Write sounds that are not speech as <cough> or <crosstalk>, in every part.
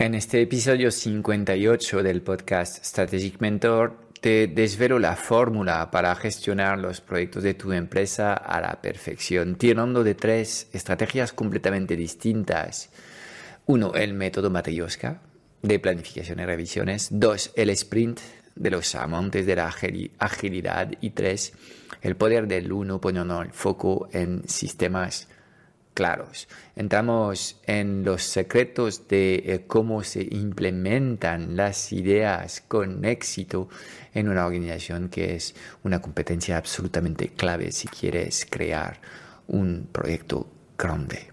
En este episodio 58 del podcast Strategic Mentor te desvelo la fórmula para gestionar los proyectos de tu empresa a la perfección, tirando de tres estrategias completamente distintas. Uno, el método Matryoshka de planificación y revisiones. Dos, el sprint de los amantes de la agilidad. Y tres, el poder del uno poniendo el foco en sistemas claros. Entramos en los secretos de eh, cómo se implementan las ideas con éxito en una organización que es una competencia absolutamente clave si quieres crear un proyecto grande.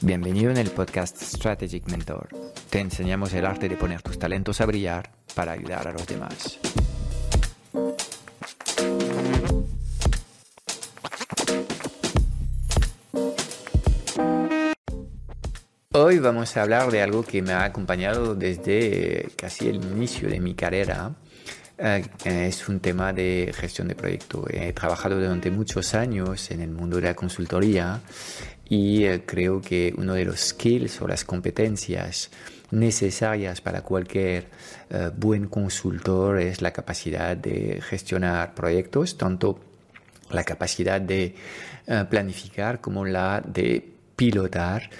Bienvenido en el podcast Strategic Mentor. Te enseñamos el arte de poner tus talentos a brillar para ayudar a los demás. Hoy vamos a hablar de algo que me ha acompañado desde casi el inicio de mi carrera. Eh, es un tema de gestión de proyecto. He trabajado durante muchos años en el mundo de la consultoría y eh, creo que uno de los skills o las competencias necesarias para cualquier eh, buen consultor es la capacidad de gestionar proyectos, tanto la capacidad de eh, planificar como la de pilotar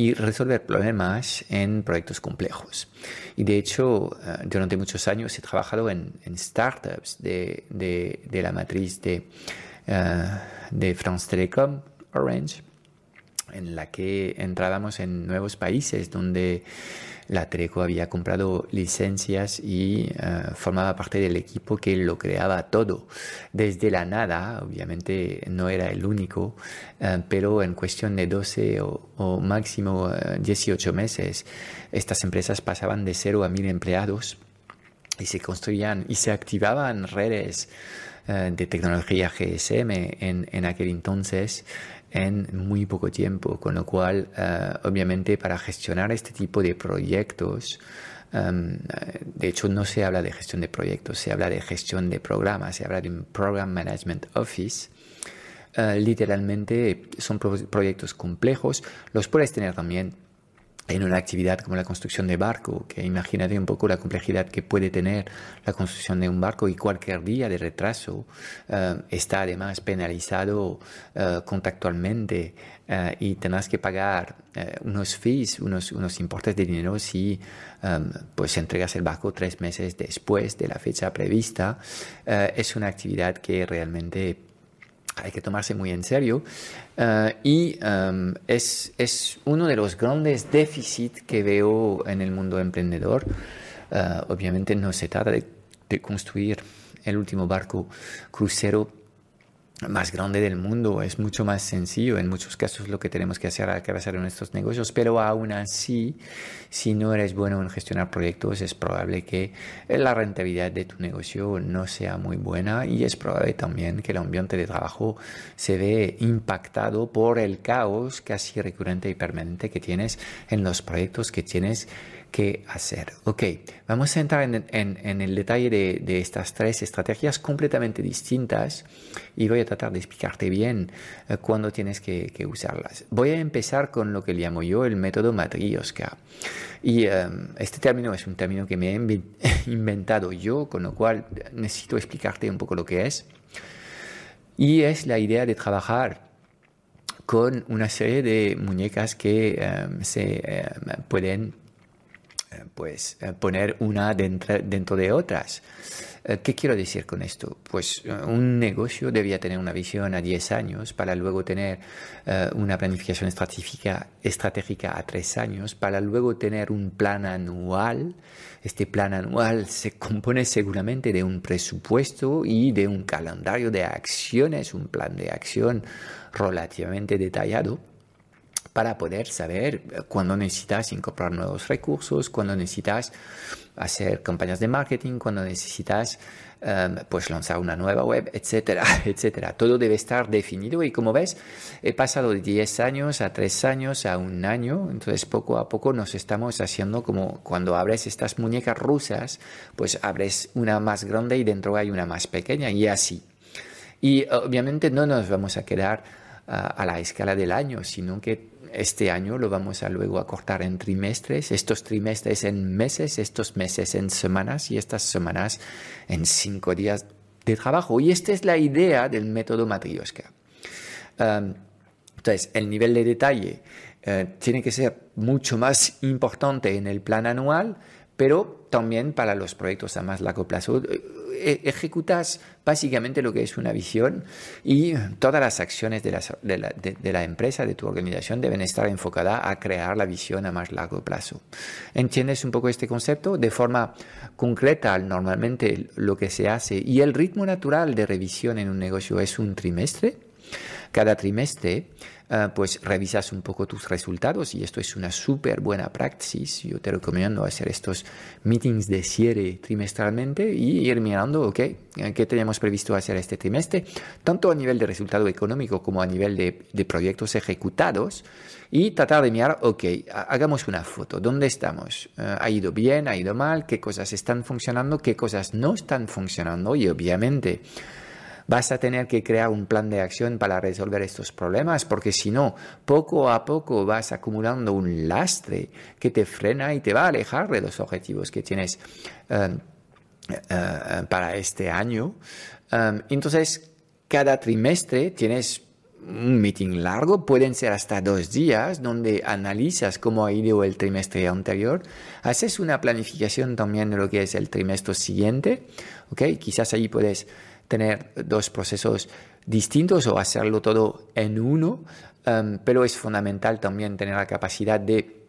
y resolver problemas en proyectos complejos. Y de hecho, durante muchos años he trabajado en, startups de, de, la matriz de, de France Telecom, Orange, en la que entrábamos en nuevos países donde la Treco había comprado licencias y eh, formaba parte del equipo que lo creaba todo desde la nada. Obviamente no era el único, eh, pero en cuestión de 12 o, máximo 18 eh, meses, estas empresas pasaban de cero a mil empleados y se construían y se activaban redes de tecnología GSM en aquel entonces en muy poco tiempo, con lo cual, eh, obviamente, para gestionar este tipo de proyectos, em, de hecho, no se habla de gestión de proyectos, se habla de gestión de programas, se habla de un Program Management Office. Eh, literalmente son proyectos complejos, los puedes tener también en una actividad como la construcción de barco, que imagínate un poco la complejidad que puede tener la construcción de un barco y cualquier día de retraso eh, está además penalizado uh, contractualmente eh, y tendrás que pagar unos fees, unos, unos importes de dinero si um, pues entregas el barco tres meses después de la fecha prevista. es una actividad que realmente hay que tomarse muy en serio eh, y em, es, es, uno de los grandes déficits que veo en el mundo emprendedor. Eh, obviamente no se trata de, de construir el último barco crucero más grande del mundo, es mucho más sencillo. En muchos casos lo que tenemos que hacer al hacer en nuestros negocios, pero aún así, si no eres bueno en gestionar proyectos, es probable que la rentabilidad de tu negocio no sea muy buena y es probable también que el ambiente de trabajo se ve impactado por el caos casi recurrente y permanente que tienes en los proyectos que tienes que hacer. Ok, vamos a entrar en, el detalle de, estas tres estrategias completamente distintas y voy a tratar de explicarte bien eh, cuándo tienes que, usarlas. Voy a empezar con lo que llamo yo el método Matryoshka. Y em, este término es un término que me he <laughs> inventado yo, con lo cual necesito explicarte un poco lo que es. Y es la idea de trabajar con una serie de muñecas que em, se em, pueden eh, pues eh, poner una dentro, dentro de otras. Eh, ¿Qué quiero decir con esto? Pues un negocio debía tener una visión a 10 años para luego tener una planificación estratégica, estratégica a 3 años, para luego tener un plan anual. Este plan anual se compone seguramente de un presupuesto y de un calendario de acciones, un plan de acción relativamente detallado para poder saber cuándo necesitas incorporar nuevos recursos, cuándo necesitas hacer campañas de marketing, cuándo necesitas em, pues lanzar una nueva web, etcétera, <laughs> etcétera. Todo debe estar definido y como ves, he pasado de 10 años a 3 años a un año, entonces poco a poco nos estamos haciendo como cuando abres estas muñecas rusas, pues abres una más grande y dentro hay una más pequeña y así. Y obviamente no nos vamos a quedar ah, a la escala del año, sino que este año lo vamos a luego a cortar en trimestres, estos trimestres en meses, estos meses en semanas y estas semanas en cinco días de trabajo. Y esta es la idea del método Matryoshka. entonces, el nivel de detalle eh, tiene que ser mucho más importante en el plan anual, pero también para los proyectos a más largo plazo e-, ejecutas básicamente lo que es una visión y todas las acciones de la, de, la, empresa, de tu organización, deben estar enfocadas a crear la visión a más largo plazo. ¿Entiendes un poco este concepto? De forma concreta, normalmente lo que se hace y el ritmo natural de revisión en un negocio es un trimestre. Cada trimestre Ah, pues revisas un poco tus resultados y esto es una súper buena praxis. Yo te recomiendo hacer estos meetings de cierre trimestralmente y ir mirando, ok, qué tenemos previsto hacer este trimestre, tanto a nivel de resultado económico como a nivel de, proyectos ejecutados y tratar de mirar, ok, hagamos una foto, ¿dónde estamos? Ah, ¿Ha ido bien? ¿Ha ido mal? ¿Qué cosas están funcionando? ¿Qué cosas no están funcionando? Y obviamente vas a tener que crear un plan de acción para resolver estos problemas, porque si no, poco a poco vas acumulando un lastre que te frena y te va a alejar de los objetivos que tienes eh, eh, para este año. Eh, entonces, cada trimestre tienes un meeting largo, pueden ser hasta dos días, donde analizas cómo ha ido el trimestre anterior, haces una planificación también de lo que es el trimestre siguiente. Quizás ahí puedes tener dos procesos distintos o hacerlo todo en uno, um, pero es fundamental también tener la capacidad de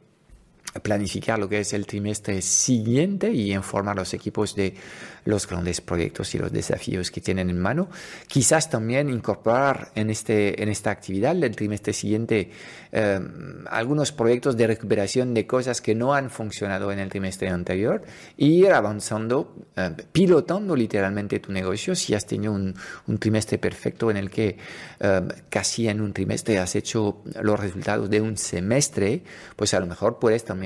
planificar lo que es el trimestre siguiente y informar a los equipos de los grandes proyectos y los desafíos que tienen en mano. Quizás también incorporar en, este, en esta actividad del trimestre siguiente eh, algunos proyectos de recuperación de cosas que no han funcionado en el trimestre anterior e ir avanzando, eh, pilotando literalmente tu negocio. Si has tenido un, trimestre perfecto en el que eh, casi en un trimestre has hecho los resultados de un semestre, pues a lo mejor puedes también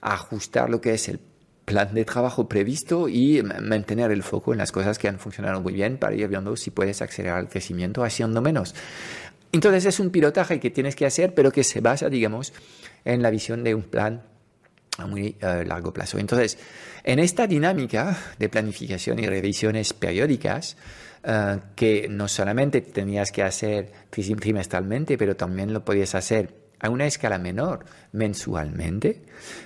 ajustar lo que es el plan de trabajo previsto y mantener el foco en las cosas que han funcionado muy bien para ir viendo si puedes acelerar el crecimiento haciendo menos. Entonces es un pilotaje que tienes que hacer, pero que se basa, digamos, en la visión de un plan a muy eh, largo plazo. Entonces, en esta dinámica de planificación y revisiones periódicas, eh, que no solamente tenías que hacer trimestralmente, pero también lo podías hacer a una escala menor mensualmente,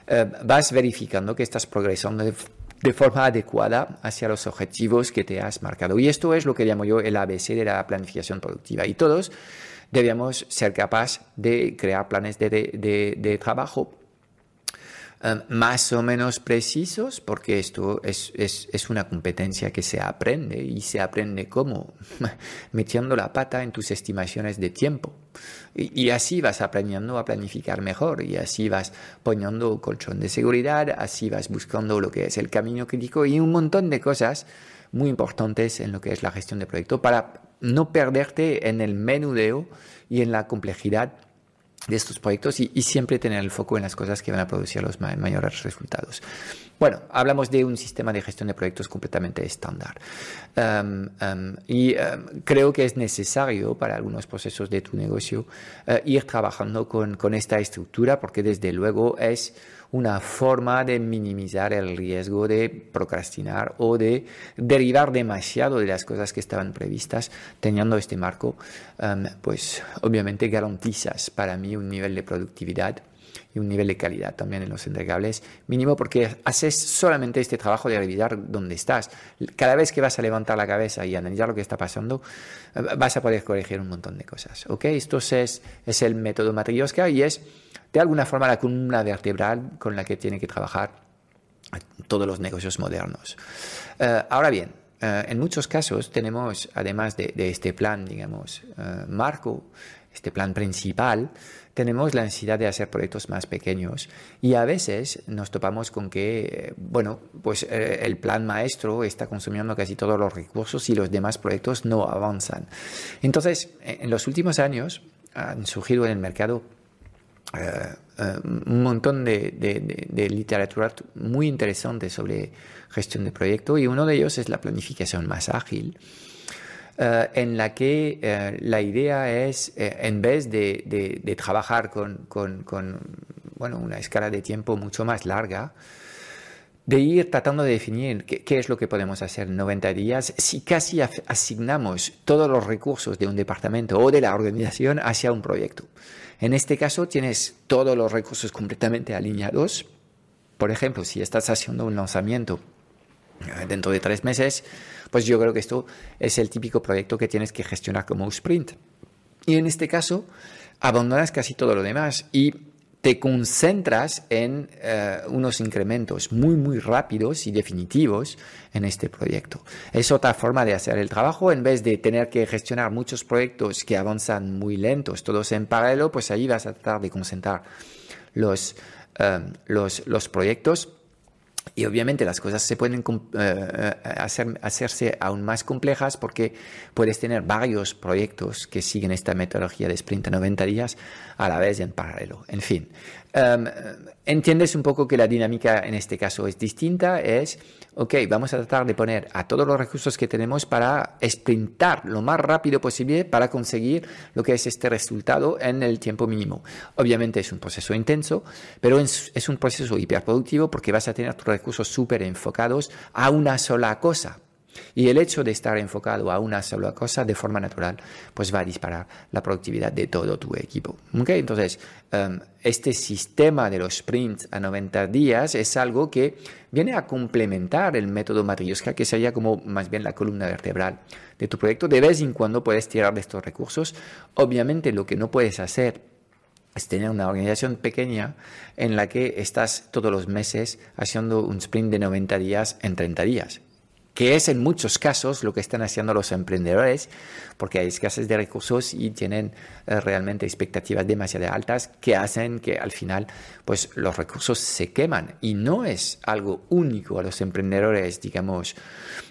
eh, vas verificando que estás progresando de, forma adecuada hacia los objetivos que te has marcado. Y esto es lo que llamo yo el ABC de la planificación productiva. Y todos debemos ser capaces de crear planes de, de trabajo Em, más o menos precisos, porque esto es, es, es, una competencia que se aprende y se aprende como <laughs> metiendo la pata en tus estimaciones de tiempo. Y, y, así vas aprendiendo a planificar mejor y así vas poniendo colchón de seguridad, así vas buscando lo que es el camino crítico y un montón de cosas muy importantes en lo que es la gestión de proyecto para no perderte en el menudeo y en la complejidad de estos proyectos y, siempre tener el foco en las cosas que van a producir los mayores resultados. Bueno, hablamos de un sistema de gestión de proyectos completamente estándar um, um, y um, creo que es necesario para algunos procesos de tu negocio uh, ir trabajando con, esta estructura porque desde luego es una forma de minimizar el riesgo de procrastinar o de derivar demasiado de las cosas que estaban previstas. Teniendo este marco, pues obviamente garantizas para mí un nivel de productividad y un nivel de calidad también en los entregables mínimo porque haces solamente este trabajo de revisar dónde estás. Cada vez que vas a levantar la cabeza y analizar lo que está pasando, eh, vas a poder corregir un montón de cosas. ¿ok? Esto es, es el método Matryoshka y es de alguna forma la columna vertebral con la que tiene que trabajar todos los negocios modernos. Eh, ahora bien, eh, en muchos casos tenemos, además de, este plan, digamos, marco, este plan principal, tenemos la necesidad de hacer proyectos más pequeños y a veces nos topamos con que, bueno, pues eh, el plan maestro está consumiendo casi todos los recursos y los demás proyectos no avanzan. Entonces, en los últimos años han surgido en el mercado eh, eh, un montón de, de, literatura muy interesante sobre gestión de proyecto y uno de ellos es la planificación más ágil. Eh, en la que eh, la idea es, eh, en vez de, trabajar con, bueno, una escala de tiempo mucho más larga, de ir tratando de definir qué, es lo que podemos hacer en 90 días si casi asignamos todos los recursos de un departamento o de la organización hacia un proyecto. En este caso tienes todos los recursos completamente alineados. Por ejemplo, si estás haciendo un lanzamiento dentro de tres meses, pues yo creo que esto es el típico proyecto que tienes que gestionar como sprint. Y en este caso, abandonas casi todo lo demás y te concentras en eh, unos incrementos muy, muy rápidos y definitivos en este proyecto. Es otra forma de hacer el trabajo. En vez de tener que gestionar muchos proyectos que avanzan muy lentos, todos en paralelo, pues ahí vas a tratar de concentrar los, eh, los proyectos y obviamente las cosas se pueden eh, eh, hacer, hacerse aún más complejas porque puedes tener varios proyectos que siguen esta metodología de sprint a 90 días a la vez en paralelo. En fin, em, entiendes un poco que la dinámica en este caso es distinta, es, ok, vamos a tratar de poner a todos los recursos que tenemos para sprintar lo más rápido posible para conseguir lo que es este resultado en el tiempo mínimo. Obviamente es un proceso intenso, pero es, es un proceso hiperproductivo porque vas a tener tus recursos súper enfocados a una sola cosa. Y el hecho de estar enfocado a una sola cosa de forma natural, pues va a disparar la productividad de todo tu equipo. ¿Okay? Entonces, em, este sistema de los sprints a 90 días es algo que viene a complementar el método Matryoshka, que sería como más bien la columna vertebral de tu proyecto. De vez en cuando puedes tirar de estos recursos. Obviamente, lo que no puedes hacer es tener una organización pequeña en la que estás todos los meses haciendo un sprint de 90 días en 30 días que es en muchos casos lo que están haciendo los emprendedores, porque hay escasez de recursos y tienen eh, realmente expectativas demasiado altas que hacen que al final pues, los recursos se queman. Y no es algo único a los emprendedores, digamos,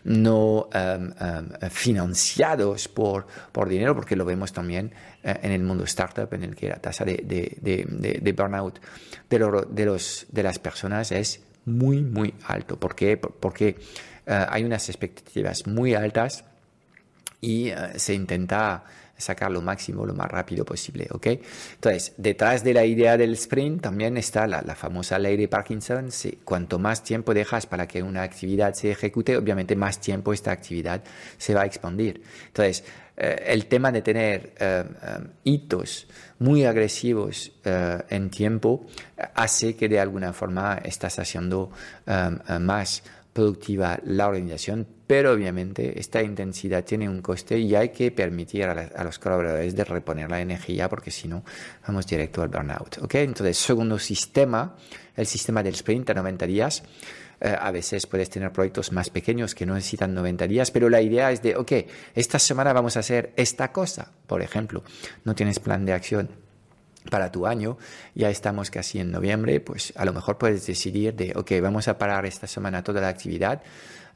no em, em, financiados por, por dinero, porque lo vemos también eh, en el mundo startup, en el que la tasa de, de, burnout de, de, los, de las personas es muy, muy alto. ¿Por qué? Porque hay unas expectativas muy altas y eh, se intenta sacar lo máximo lo más rápido posible, ¿ok? Entonces, detrás de la idea del sprint también está la, famosa ley de Parkinson. cuanto más tiempo dejas para que una actividad se ejecute, obviamente más tiempo esta actividad se va a expandir. Entonces, eh, el tema de tener hitos muy agresivos en tiempo hace que de alguna forma estás haciendo más productiva la organización, pero obviamente esta intensidad tiene un coste y hay que permitir a, los colaboradores de reponer la energía porque si no vamos directo al burnout. ¿okay? Entonces, segundo sistema, el sistema del sprint a 90 días. Eh, a veces puedes tener proyectos más pequeños que no necesitan 90 días, pero la idea es de, ok, esta semana vamos a hacer esta cosa, por ejemplo, no tienes plan de acción para tu año, ya estamos casi en noviembre, pues a lo mejor puedes decidir de, ok, vamos a parar esta semana toda la actividad,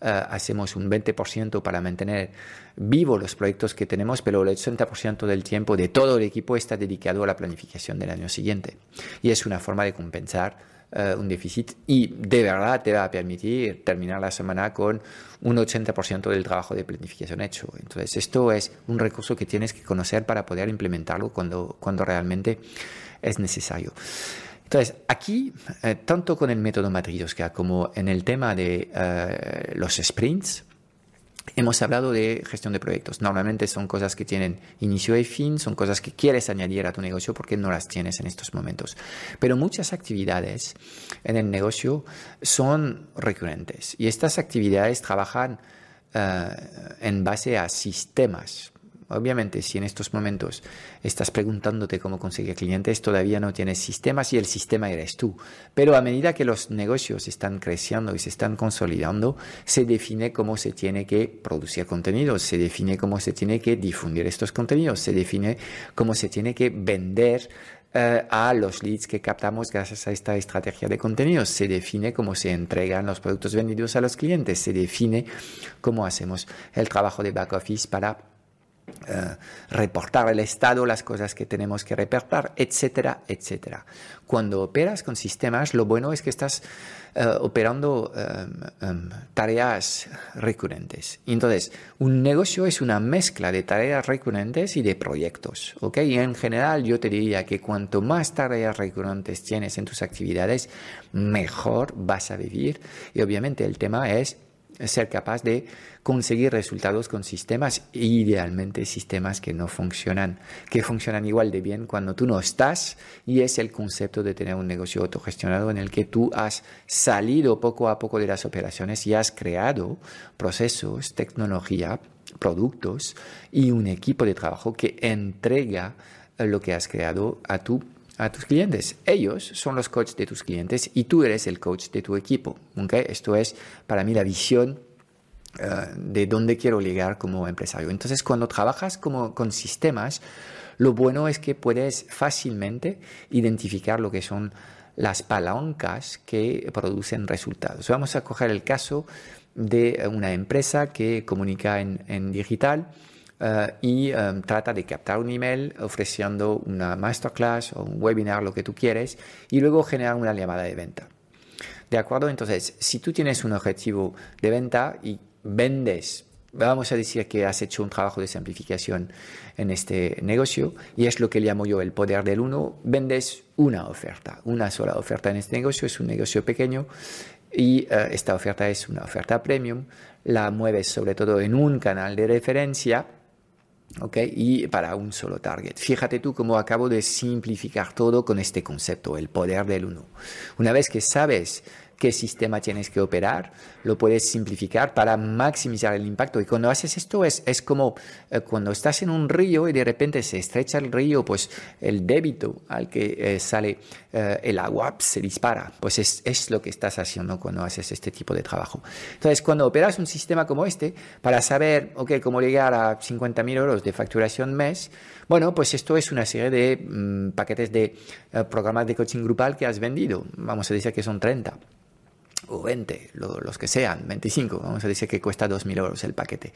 eh, hacemos un 20% para mantener vivos los proyectos que tenemos, pero el 80% del tiempo de todo el equipo está dedicado a la planificación del año siguiente. Y es una forma de compensar eh, un déficit y de verdad te va a permitir terminar la semana con un 80% del trabajo de planificación hecho. Entonces, esto es un recurso que tienes que conocer para poder implementarlo cuando, cuando realmente es necesario. Entonces, aquí, eh, tanto con el método Matryoshka como en el tema de eh, los sprints, Hemos hablado de gestión de proyectos. Normalmente son cosas que tienen inicio y fin, son cosas que quieres añadir a tu negocio porque no las tienes en estos momentos. Pero muchas actividades en el negocio son recurrentes y estas actividades trabajan eh, en base a sistemas. Obviamente, si en estos momentos estás preguntándote cómo conseguir clientes, todavía no tienes sistemas y el sistema eres tú. Pero a medida que los negocios están creciendo y se están consolidando, se define cómo se tiene que producir contenidos, se define cómo se tiene que difundir estos contenidos, se define cómo se tiene que vender eh, a los leads que captamos gracias a esta estrategia de contenidos. Se define cómo se entregan los productos vendidos a los clientes. Se define cómo hacemos el trabajo de back office para eh, reportar el estado, las cosas que tenemos que reportar, etcétera, etcétera. Cuando operas con sistemas, lo bueno es que estás eh, operando em, em, tareas recurrentes. Entonces, un negocio es una mezcla de tareas recurrentes y de proyectos. Y en general yo te diría que cuanto más tareas recurrentes tienes en tus actividades, mejor vas a vivir. Y obviamente el tema es ser capaz de conseguir resultados con sistemas, idealmente sistemas que no funcionan, que funcionan igual de bien cuando tú no estás, y es el concepto de tener un negocio autogestionado en el que tú has salido poco a poco de las operaciones y has creado procesos, tecnología, productos y un equipo de trabajo que entrega lo que has creado a tu a tus clientes. Ellos son los coaches de tus clientes y tú eres el coach de tu equipo. Esto es para mí la visión eh, de dónde quiero llegar como empresario. Entonces, cuando trabajas como, con sistemas, lo bueno es que puedes fácilmente identificar lo que son las palancas que producen resultados. Vamos a coger el caso de una empresa que comunica en digital eh, y em, trata de captar un email ofreciendo una masterclass o un webinar, lo que tú quieres, y luego generar una llamada de venta. ¿De acuerdo? Entonces, si tú tienes un objetivo de venta y vendes, vamos a decir que has hecho un trabajo de simplificación en este negocio, y es lo que llamo yo el poder del uno, vendes una oferta, una sola oferta en este negocio, es un negocio pequeño, y eh, esta oferta es una oferta premium, la mueves sobre todo en un canal de referencia, Okay, y para un solo target. Fíjate tú cómo acabo de simplificar todo con este concepto, el poder del uno. Una vez que sabes qué sistema tienes que operar, lo puedes simplificar para maximizar el impacto. Y cuando haces esto es, es como eh, cuando estás en un río y de repente se estrecha el río, pues el débito al que eh, sale eh, el agua se dispara. Pues es, es, lo que estás haciendo cuando haces este tipo de trabajo. Entonces, cuando operas un sistema como este, para saber, ok, cómo llegar a 50.000 euros de facturación mes, bueno, pues esto es una serie de mm, paquetes de programas de coaching grupal que has vendido. Vamos a decir que son 30 o 20, los que sean, 25, vamos a decir que cuesta 2.000 euros el paquete.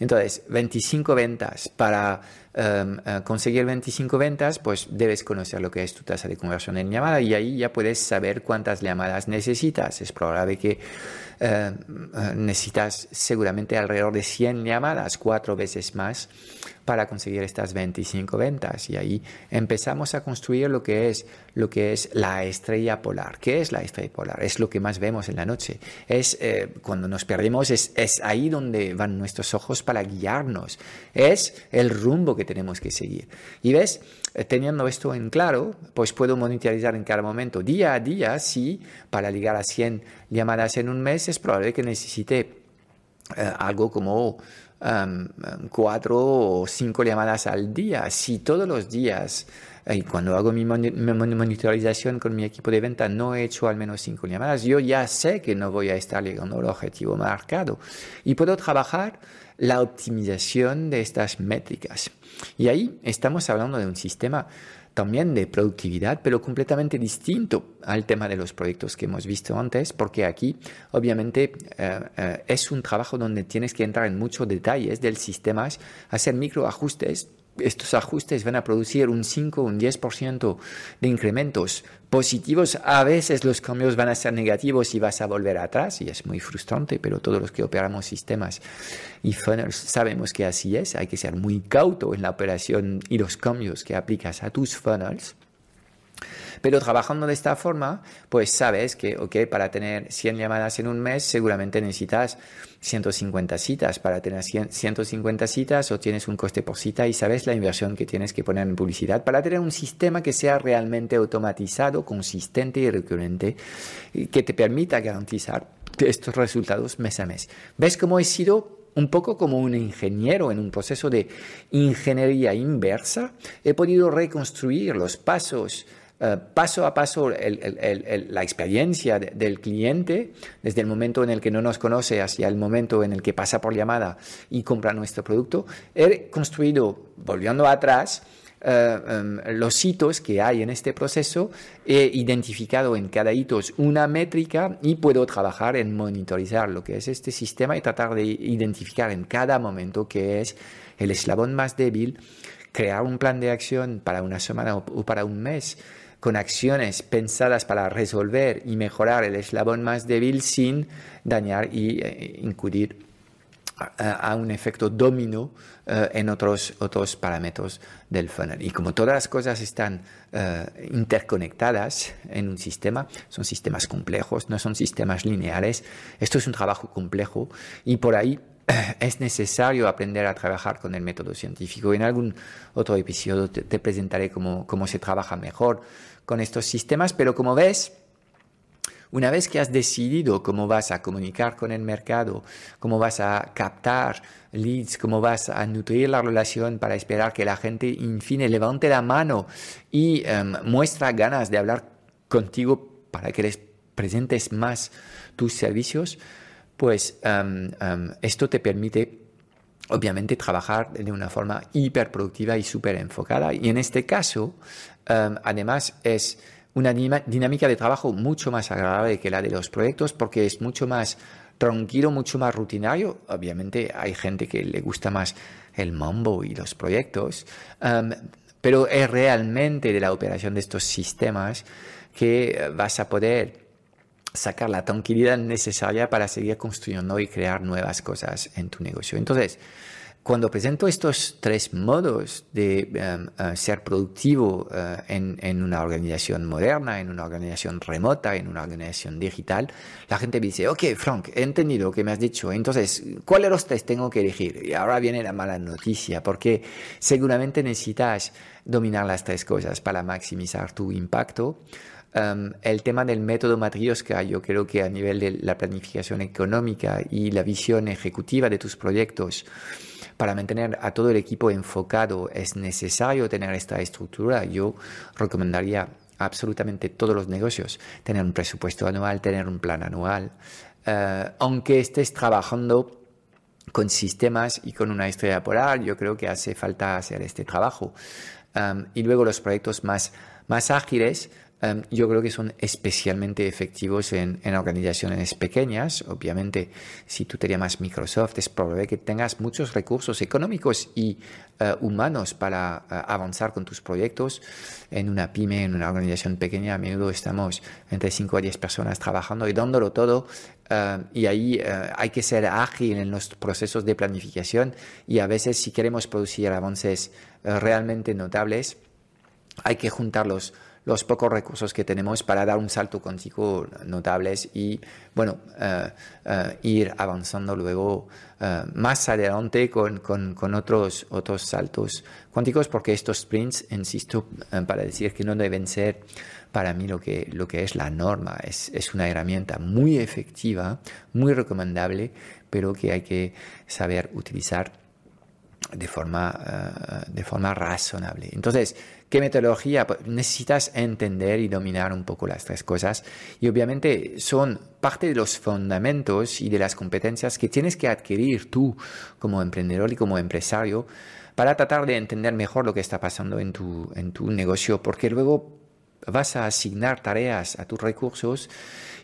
Entonces, 25 ventas para em, eh, conseguir 25 ventas, pues debes conocer lo que es tu tasa de conversión en llamada y ahí ya puedes saber cuántas llamadas necesitas. Es probable que eh, necesitas seguramente alrededor de 100 llamadas, cuatro veces más para conseguir estas 25 ventas y ahí empezamos a construir lo que es lo que es la estrella polar. ¿Qué es la estrella polar? Es lo que más vemos en la noche. Es eh, cuando nos perdemos es, es ahí donde van nuestros ojos para guiarnos. Es el rumbo que tenemos que seguir. Y ves, eh, teniendo esto en claro, pues puedo monitorizar en cada momento, día a día, si para llegar a 100 llamadas en un mes es probable que necesite eh, algo como cuatro o cinco llamadas al día. Si todos los días, y cuando hago mi monitorización con mi equipo de venta, no he hecho al menos cinco llamadas, yo ya sé que no voy a estar llegando al objetivo marcado. Y puedo trabajar la optimización de estas métricas. Y ahí estamos hablando de un sistema también de productividad, pero completamente distinto al tema de los proyectos que hemos visto antes, porque aquí obviamente eh, eh, es un trabajo donde tienes que entrar en muchos detalles del sistema, hacer microajustes estos ajustes van a producir un 5 o un 10% de incrementos positivos. A veces los cambios van a ser negativos y vas a volver atrás y es muy frustrante, pero todos los que operamos sistemas y funnels sabemos que así es. Hay que ser muy cauto en la operación y los cambios que aplicas a tus funnels. Pero trabajando de esta forma, pues sabes que, ok, para tener 100 llamadas en un mes, seguramente necesitas 150 citas. Para tener 150 citas o tienes un coste por cita y sabes la inversión que tienes que poner en publicidad para tener un sistema que sea realmente automatizado, consistente y recurrente, que te permita garantizar estos resultados mes a mes. ¿Ves cómo he sido un poco como un ingeniero en un proceso de ingeniería inversa, he podido reconstruir los pasos, paso a paso, la experiencia del cliente, desde el momento en el que no nos conoce hacia el momento en el que pasa por llamada y compra nuestro producto. He construido, volviendo atrás, eh, em, los hitos que hay en este proceso, he identificado en cada hito una métrica y puedo trabajar en monitorizar lo que es este sistema y tratar de identificar en cada momento qué es el eslabón más débil, crear un plan de acción para una semana o para un mes con acciones pensadas para resolver y mejorar el eslabón más débil sin dañar y eh, a, un efecto dominó eh, en otros, otros parámetros del funnel. Y como todas las cosas están eh, interconectadas en un sistema, son sistemas complejos, no son sistemas lineales, esto es un trabajo complejo y por ahí <clears throat> es necesario aprender a trabajar con el método científico. En algún otro episodio te, te presentaré cómo, cómo se trabaja mejor con estos sistemas, pero como ves, una vez que has decidido cómo vas a comunicar con el mercado, cómo vas a captar leads, cómo vas a nutrir la relación para esperar que la gente, en fin, levante la mano y em, muestra ganas de hablar contigo para que les presentes más tus servicios, pues esto te permite obviamente trabajar de una forma hiperproductiva y súper enfocada. Y en este caso, además, es una dinámica de trabajo mucho más agradable que la de los proyectos porque es mucho más tranquilo, mucho más rutinario. Obviamente hay gente que le gusta más el mambo y los proyectos, pero es realmente de la operación de estos sistemas que vas a poder sacar la tranquilidad necesaria para seguir construyendo y crear nuevas cosas en tu negocio. Entonces, cuando presento estos tres modos de em, eh, ser productivo eh, en, una organización moderna, en una organización remota, en una organización digital, la gente me dice, ok, Frank, he entendido lo que me has dicho, entonces, ¿cuáles de los tres tengo que elegir? Y ahora viene la mala noticia, porque seguramente necesitas dominar las tres cosas para maximizar tu impacto. El tema del método Matrioska, yo creo que a nivel de la planificación económica y la visión ejecutiva de tus proyectos, para mantener a todo el equipo enfocado es necesario tener esta estructura. Yo recomendaría absolutamente todos los negocios tener un presupuesto anual, tener un plan anual, eh, aunque estés trabajando con sistemas y con una estrella polar, yo creo que hace falta hacer este trabajo. Um, y luego los proyectos más, más ágiles, Em, yo creo que son especialmente efectivos en, organizaciones pequeñas. Obviamente, si tú te llamas Microsoft, es probable que tengas muchos recursos económicos y eh, humanos para eh, avanzar con tus proyectos. En una pyme, en una organización pequeña, a menudo estamos entre 5 a 10 personas trabajando y dándolo todo. Em, y ahí hay que ser ágil en los procesos de planificación y a veces si queremos producir avances realmente notables, hay que juntarlos los pocos recursos que tenemos para dar un salto cuántico notables y, bueno, eh, eh, ir avanzando luego eh, más adelante con, con, otros, otros saltos cuánticos, porque estos sprints, insisto, para decir que no deben ser para mí lo que, lo que es la norma. Es, es una herramienta muy efectiva, muy recomendable, pero que hay que saber utilizar de forma, de forma razonable. Entonces, ¿Qué metodología? Necesitas entender y dominar un poco las tres cosas y obviamente son parte de los fundamentos y de las competencias que tienes que adquirir tú como emprendedor y como empresario para tratar de entender mejor lo que está pasando en tu, en tu negocio, porque luego vas a asignar tareas a tus recursos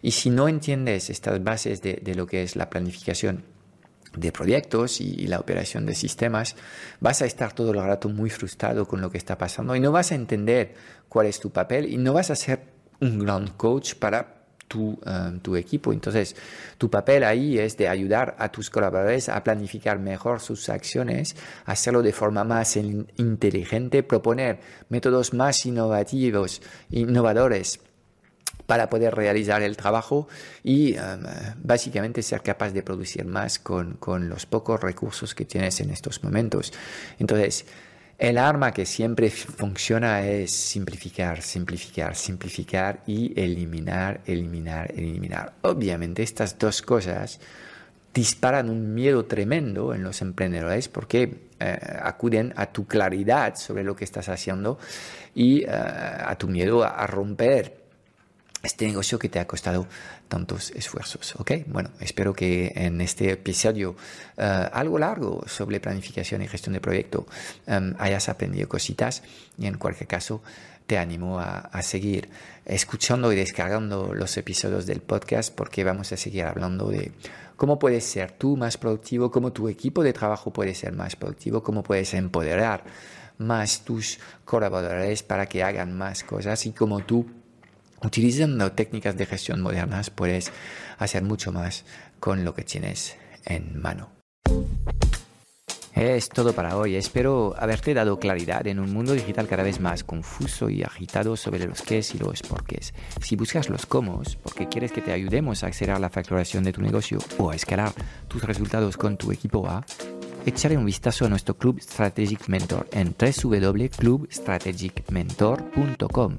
y si no entiendes estas bases de, de lo que es la planificación de proyectos y, la operación de sistemas, vas a estar todo el rato muy frustrado con lo que está pasando y no vas a entender cuál es tu papel y no vas a ser un gran coach para tu, eh, tu, equipo. Entonces, tu papel ahí es de ayudar a tus colaboradores a planificar mejor sus acciones, hacerlo de forma más inteligente, proponer métodos más innovativos, innovadores para poder realizar el trabajo y um, básicamente ser capaz de producir más con, con, los pocos recursos que tienes en estos momentos. Entonces, el arma que siempre funciona es simplificar, simplificar, simplificar y eliminar, eliminar, eliminar. Obviamente estas dos cosas disparan un miedo tremendo en los emprendedores porque eh, acuden a tu claridad sobre lo que estás haciendo y eh, a tu miedo a romper este negocio que te ha costado tantos esfuerzos. ¿ok? Bueno, espero que en este episodio eh, algo largo sobre planificación y gestión de proyecto em, hayas aprendido cositas y en cualquier caso te animo a, a, seguir escuchando y descargando los episodios del podcast porque vamos a seguir hablando de cómo puedes ser tú más productivo, cómo tu equipo de trabajo puede ser más productivo, cómo puedes empoderar más tus colaboradores para que hagan más cosas y cómo tú Utilizando técnicas de gestión modernas puedes hacer mucho más con lo que tienes en mano. Es todo para hoy. Espero haberte dado claridad en un mundo digital cada vez más confuso y agitado sobre los qué y los porqués. Si buscas los cómo, porque quieres que te ayudemos a acelerar la facturación de tu negocio o a escalar tus resultados con tu equipo A, echaré un vistazo a nuestro Club Strategic Mentor en www.clubstrategicmentor.com.